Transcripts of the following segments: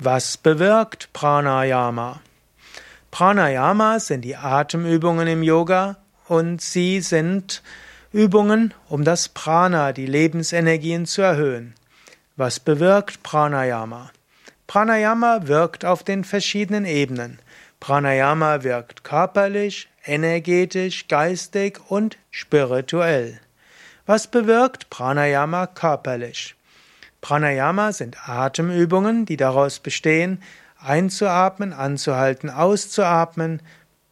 Was bewirkt Pranayama? Pranayama sind die Atemübungen im Yoga und sie sind Übungen, um das Prana, die Lebensenergien zu erhöhen. Was bewirkt Pranayama? Pranayama wirkt auf den verschiedenen Ebenen. Pranayama wirkt körperlich, energetisch, geistig und spirituell. Was bewirkt Pranayama körperlich? Pranayama sind Atemübungen, die daraus bestehen, einzuatmen, anzuhalten, auszuatmen.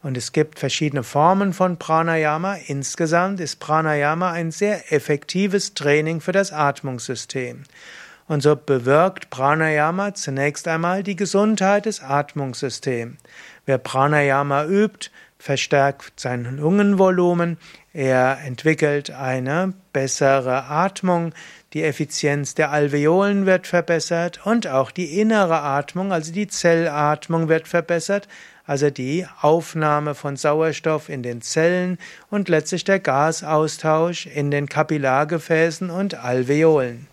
Und es gibt verschiedene Formen von Pranayama. Insgesamt ist Pranayama ein sehr effektives Training für das Atmungssystem. Und so bewirkt Pranayama zunächst einmal die Gesundheit des Atmungssystems. Wer Pranayama übt, verstärkt sein Lungenvolumen, er entwickelt eine bessere Atmung, die Effizienz der Alveolen wird verbessert und auch die innere Atmung, also die Zellatmung wird verbessert, also die Aufnahme von Sauerstoff in den Zellen und letztlich der Gasaustausch in den Kapillargefäßen und Alveolen.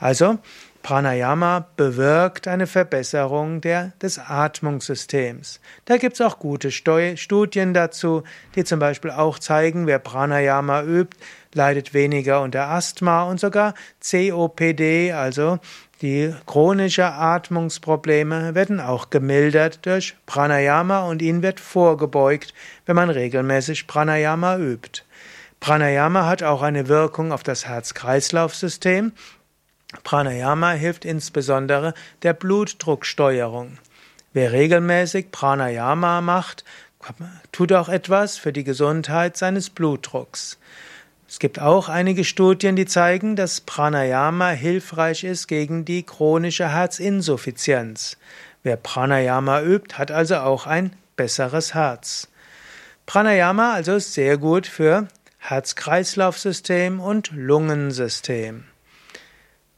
Also Pranayama bewirkt eine Verbesserung der, des Atmungssystems. Da gibt es auch gute Studien dazu, die zum Beispiel auch zeigen, wer Pranayama übt, leidet weniger unter Asthma und sogar COPD, also die chronische Atmungsprobleme werden auch gemildert durch Pranayama und ihnen wird vorgebeugt, wenn man regelmäßig Pranayama übt. Pranayama hat auch eine Wirkung auf das Herz-Kreislauf-System Pranayama hilft insbesondere der Blutdrucksteuerung. Wer regelmäßig Pranayama macht, tut auch etwas für die Gesundheit seines Blutdrucks. Es gibt auch einige Studien, die zeigen, dass Pranayama hilfreich ist gegen die chronische Herzinsuffizienz. Wer Pranayama übt, hat also auch ein besseres Herz. Pranayama also ist sehr gut für Herz-Kreislauf-System und Lungensystem.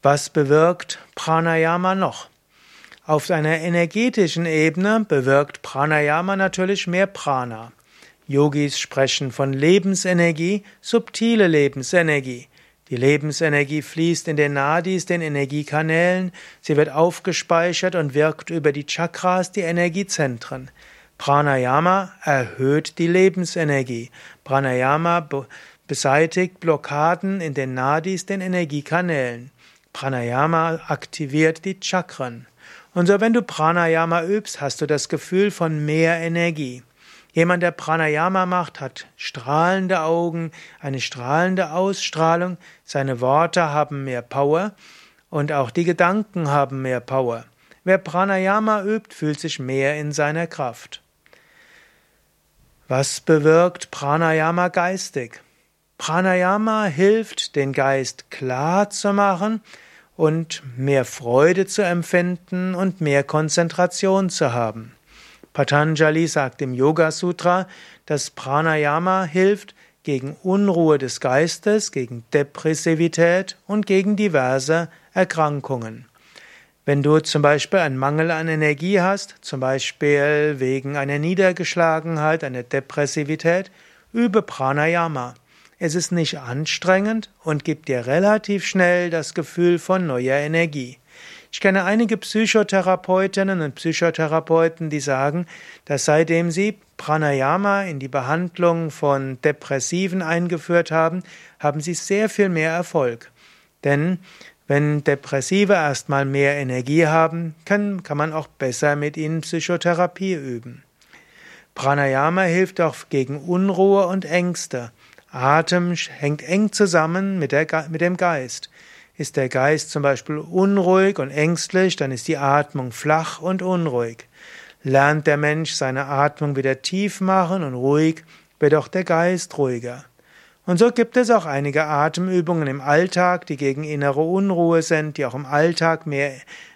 Was bewirkt Pranayama noch? Auf einer energetischen Ebene bewirkt Pranayama natürlich mehr Prana. Yogis sprechen von Lebensenergie, subtile Lebensenergie. Die Lebensenergie fließt in den Nadis, den Energiekanälen, sie wird aufgespeichert und wirkt über die Chakras, die Energiezentren. Pranayama erhöht die Lebensenergie. Pranayama beseitigt Blockaden in den Nadis, den Energiekanälen. Pranayama aktiviert die Chakren. Und so, wenn du Pranayama übst, hast du das Gefühl von mehr Energie. Jemand, der Pranayama macht, hat strahlende Augen, eine strahlende Ausstrahlung, seine Worte haben mehr Power und auch die Gedanken haben mehr Power. Wer Pranayama übt, fühlt sich mehr in seiner Kraft. Was bewirkt Pranayama geistig? Pranayama hilft, den Geist klar zu machen und mehr Freude zu empfinden und mehr Konzentration zu haben. Patanjali sagt im Yoga Sutra, dass Pranayama hilft gegen Unruhe des Geistes, gegen Depressivität und gegen diverse Erkrankungen. Wenn du zum Beispiel einen Mangel an Energie hast, zum Beispiel wegen einer Niedergeschlagenheit, einer Depressivität, übe Pranayama. Es ist nicht anstrengend und gibt dir relativ schnell das Gefühl von neuer Energie. Ich kenne einige Psychotherapeutinnen und Psychotherapeuten, die sagen, dass seitdem sie Pranayama in die Behandlung von Depressiven eingeführt haben, haben sie sehr viel mehr Erfolg. Denn wenn Depressive erstmal mehr Energie haben, kann, kann man auch besser mit ihnen Psychotherapie üben. Pranayama hilft auch gegen Unruhe und Ängste. Atem hängt eng zusammen mit, der, mit dem Geist. Ist der Geist zum Beispiel unruhig und ängstlich, dann ist die Atmung flach und unruhig. Lernt der Mensch seine Atmung wieder tief machen und ruhig, wird auch der Geist ruhiger. Und so gibt es auch einige Atemübungen im Alltag, die gegen innere Unruhe sind, die auch im Alltag mehr,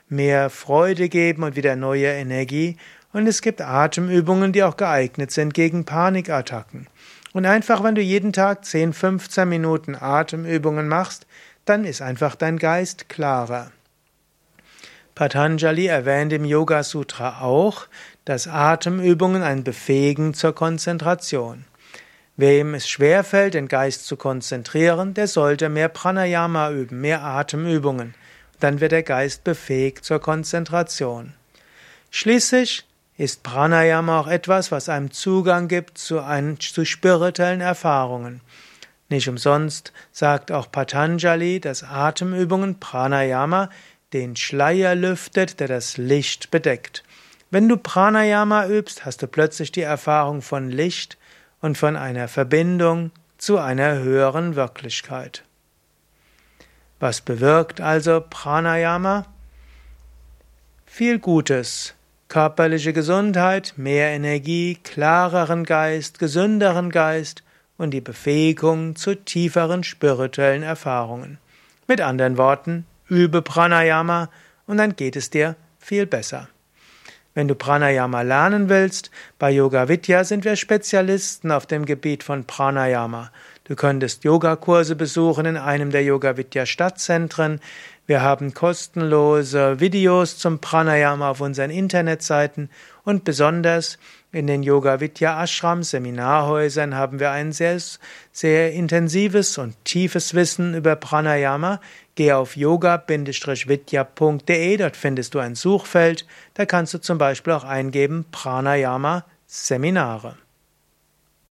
mehr Freude geben und wieder neue Energie. Und es gibt Atemübungen, die auch geeignet sind gegen Panikattacken. Und einfach, wenn du jeden Tag 10, 15 Minuten Atemübungen machst, dann ist einfach dein Geist klarer. Patanjali erwähnt im Yoga Sutra auch, dass Atemübungen einen befähigen zur Konzentration. Wem es schwerfällt, den Geist zu konzentrieren, der sollte mehr Pranayama üben, mehr Atemübungen. Dann wird der Geist befähigt zur Konzentration. Schließlich ist Pranayama auch etwas, was einem Zugang gibt zu, ein, zu spirituellen Erfahrungen. Nicht umsonst sagt auch Patanjali, dass Atemübungen Pranayama den Schleier lüftet, der das Licht bedeckt. Wenn du Pranayama übst, hast du plötzlich die Erfahrung von Licht und von einer Verbindung zu einer höheren Wirklichkeit. Was bewirkt also Pranayama? Viel Gutes. Körperliche Gesundheit, mehr Energie, klareren Geist, gesünderen Geist und die Befähigung zu tieferen spirituellen Erfahrungen. Mit anderen Worten, übe Pranayama und dann geht es dir viel besser. Wenn du Pranayama lernen willst, bei Yoga Vidya sind wir Spezialisten auf dem Gebiet von Pranayama. Du könntest Yogakurse besuchen in einem der Yoga Vidya Stadtzentren. Wir haben kostenlose Videos zum Pranayama auf unseren Internetseiten und besonders in den Yoga Vidya Ashram Seminarhäusern haben wir ein sehr, sehr intensives und tiefes Wissen über Pranayama. Geh auf yoga-vidya.de, dort findest du ein Suchfeld. Da kannst du zum Beispiel auch eingeben Pranayama Seminare.